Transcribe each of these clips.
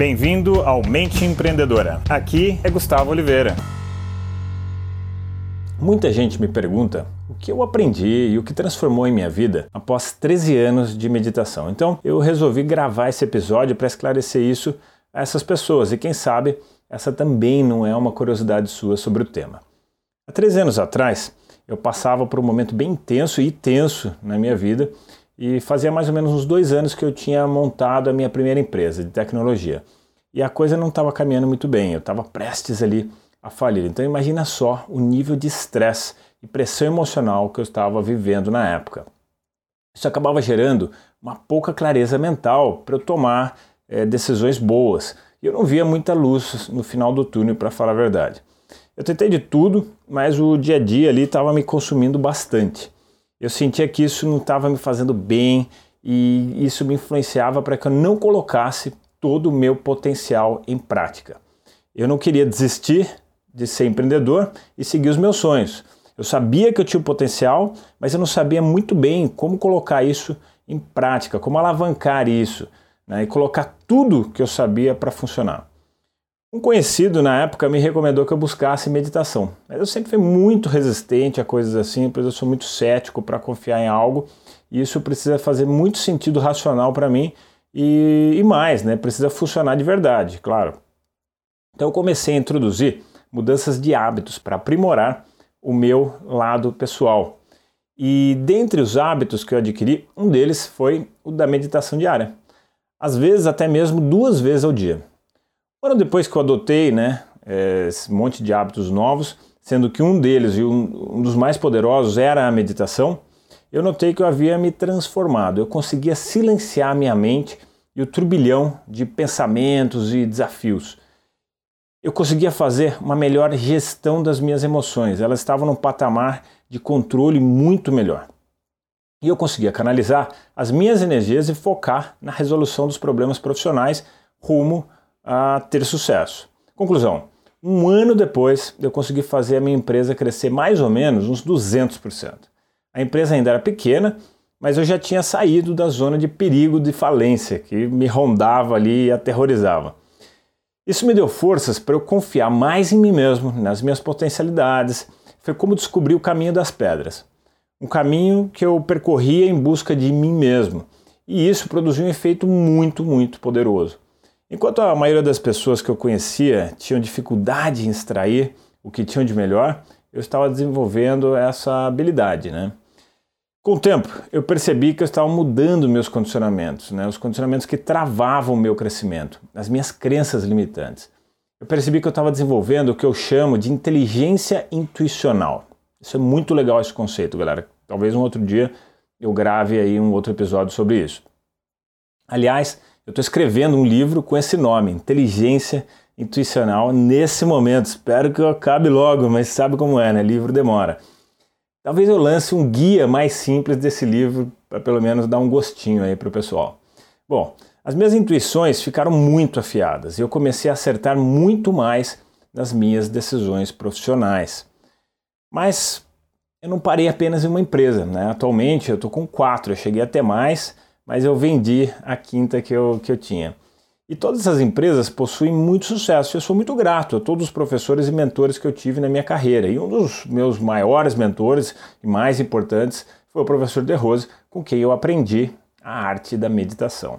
Bem-vindo ao Mente Empreendedora. Aqui é Gustavo Oliveira. Muita gente me pergunta o que eu aprendi e o que transformou em minha vida após 13 anos de meditação. Então, eu resolvi gravar esse episódio para esclarecer isso a essas pessoas e quem sabe essa também não é uma curiosidade sua sobre o tema. Há 13 anos atrás, eu passava por um momento bem intenso e tenso na minha vida e fazia mais ou menos uns dois anos que eu tinha montado a minha primeira empresa de tecnologia. E a coisa não estava caminhando muito bem, eu estava prestes ali a falir. Então imagina só o nível de estresse e pressão emocional que eu estava vivendo na época. Isso acabava gerando uma pouca clareza mental para eu tomar é, decisões boas. E eu não via muita luz no final do túnel, para falar a verdade. Eu tentei de tudo, mas o dia a dia ali estava me consumindo bastante. Eu sentia que isso não estava me fazendo bem e isso me influenciava para que eu não colocasse todo o meu potencial em prática. Eu não queria desistir de ser empreendedor e seguir os meus sonhos. Eu sabia que eu tinha o potencial, mas eu não sabia muito bem como colocar isso em prática, como alavancar isso né, e colocar tudo que eu sabia para funcionar. Um conhecido na época me recomendou que eu buscasse meditação. Mas eu sempre fui muito resistente a coisas assim, pois eu sou muito cético para confiar em algo e isso precisa fazer muito sentido racional para mim e, e, mais, né? Precisa funcionar de verdade, claro. Então eu comecei a introduzir mudanças de hábitos para aprimorar o meu lado pessoal. E dentre os hábitos que eu adquiri, um deles foi o da meditação diária. Às vezes até mesmo duas vezes ao dia. Ano depois que eu adotei né, esse monte de hábitos novos, sendo que um deles e um, um dos mais poderosos era a meditação, eu notei que eu havia me transformado. Eu conseguia silenciar minha mente e o turbilhão de pensamentos e desafios. Eu conseguia fazer uma melhor gestão das minhas emoções. Elas estavam num patamar de controle muito melhor. E eu conseguia canalizar as minhas energias e focar na resolução dos problemas profissionais rumo a ter sucesso. Conclusão: um ano depois eu consegui fazer a minha empresa crescer mais ou menos uns 200%. A empresa ainda era pequena, mas eu já tinha saído da zona de perigo de falência que me rondava ali e aterrorizava. Isso me deu forças para eu confiar mais em mim mesmo, nas minhas potencialidades. Foi como descobrir o caminho das pedras. Um caminho que eu percorria em busca de mim mesmo. E isso produziu um efeito muito, muito poderoso. Enquanto a maioria das pessoas que eu conhecia tinham dificuldade em extrair o que tinham de melhor, eu estava desenvolvendo essa habilidade, né? Com o tempo, eu percebi que eu estava mudando meus condicionamentos, né? os condicionamentos que travavam o meu crescimento, as minhas crenças limitantes. Eu percebi que eu estava desenvolvendo o que eu chamo de inteligência intuicional. Isso é muito legal esse conceito, galera. Talvez um outro dia eu grave aí um outro episódio sobre isso. Aliás, eu estou escrevendo um livro com esse nome, Inteligência Intuicional, nesse momento. Espero que eu acabe logo, mas sabe como é, né? Livro demora. Talvez eu lance um guia mais simples desse livro, para pelo menos dar um gostinho aí para o pessoal. Bom, as minhas intuições ficaram muito afiadas e eu comecei a acertar muito mais nas minhas decisões profissionais. Mas eu não parei apenas em uma empresa, né? Atualmente eu estou com quatro, eu cheguei até mais mas eu vendi a quinta que eu, que eu tinha. E todas essas empresas possuem muito sucesso. Eu sou muito grato a todos os professores e mentores que eu tive na minha carreira. E um dos meus maiores mentores e mais importantes foi o professor De Rose, com quem eu aprendi a arte da meditação.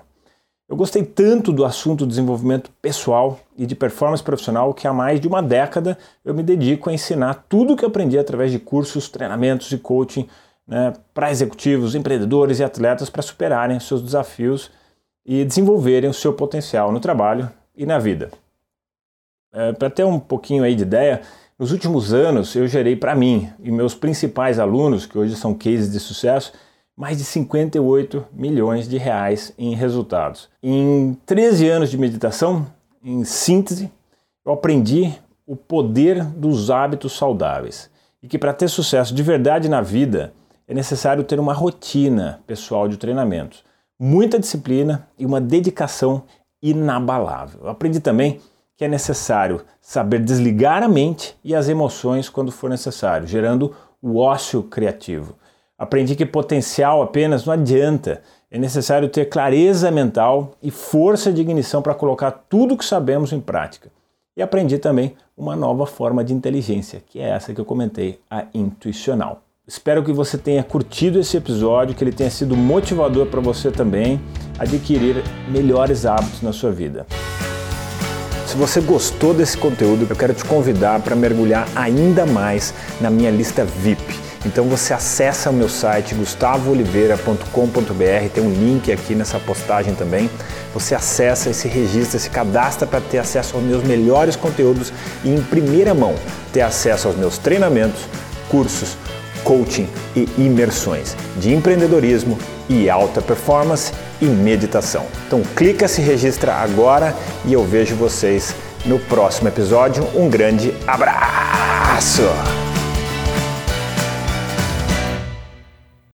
Eu gostei tanto do assunto desenvolvimento pessoal e de performance profissional que há mais de uma década eu me dedico a ensinar tudo o que aprendi através de cursos, treinamentos e coaching né, para executivos, empreendedores e atletas para superarem seus desafios e desenvolverem o seu potencial no trabalho e na vida. É, para ter um pouquinho aí de ideia, nos últimos anos eu gerei para mim e meus principais alunos, que hoje são cases de sucesso, mais de 58 milhões de reais em resultados. Em 13 anos de meditação, em síntese, eu aprendi o poder dos hábitos saudáveis e que para ter sucesso de verdade na vida, é necessário ter uma rotina pessoal de treinamentos, muita disciplina e uma dedicação inabalável. Aprendi também que é necessário saber desligar a mente e as emoções quando for necessário, gerando o ócio criativo. Aprendi que potencial apenas não adianta, É necessário ter clareza mental e força de ignição para colocar tudo que sabemos em prática. E aprendi também uma nova forma de inteligência, que é essa que eu comentei, a intuicional. Espero que você tenha curtido esse episódio, que ele tenha sido motivador para você também adquirir melhores hábitos na sua vida. Se você gostou desse conteúdo, eu quero te convidar para mergulhar ainda mais na minha lista VIP. Então você acessa o meu site gustavooliveira.com.br, tem um link aqui nessa postagem também. Você acessa e se registra, se cadastra para ter acesso aos meus melhores conteúdos e em primeira mão ter acesso aos meus treinamentos, cursos, coaching e imersões de empreendedorismo e alta performance e meditação. Então clica, se registra agora e eu vejo vocês no próximo episódio. Um grande abraço!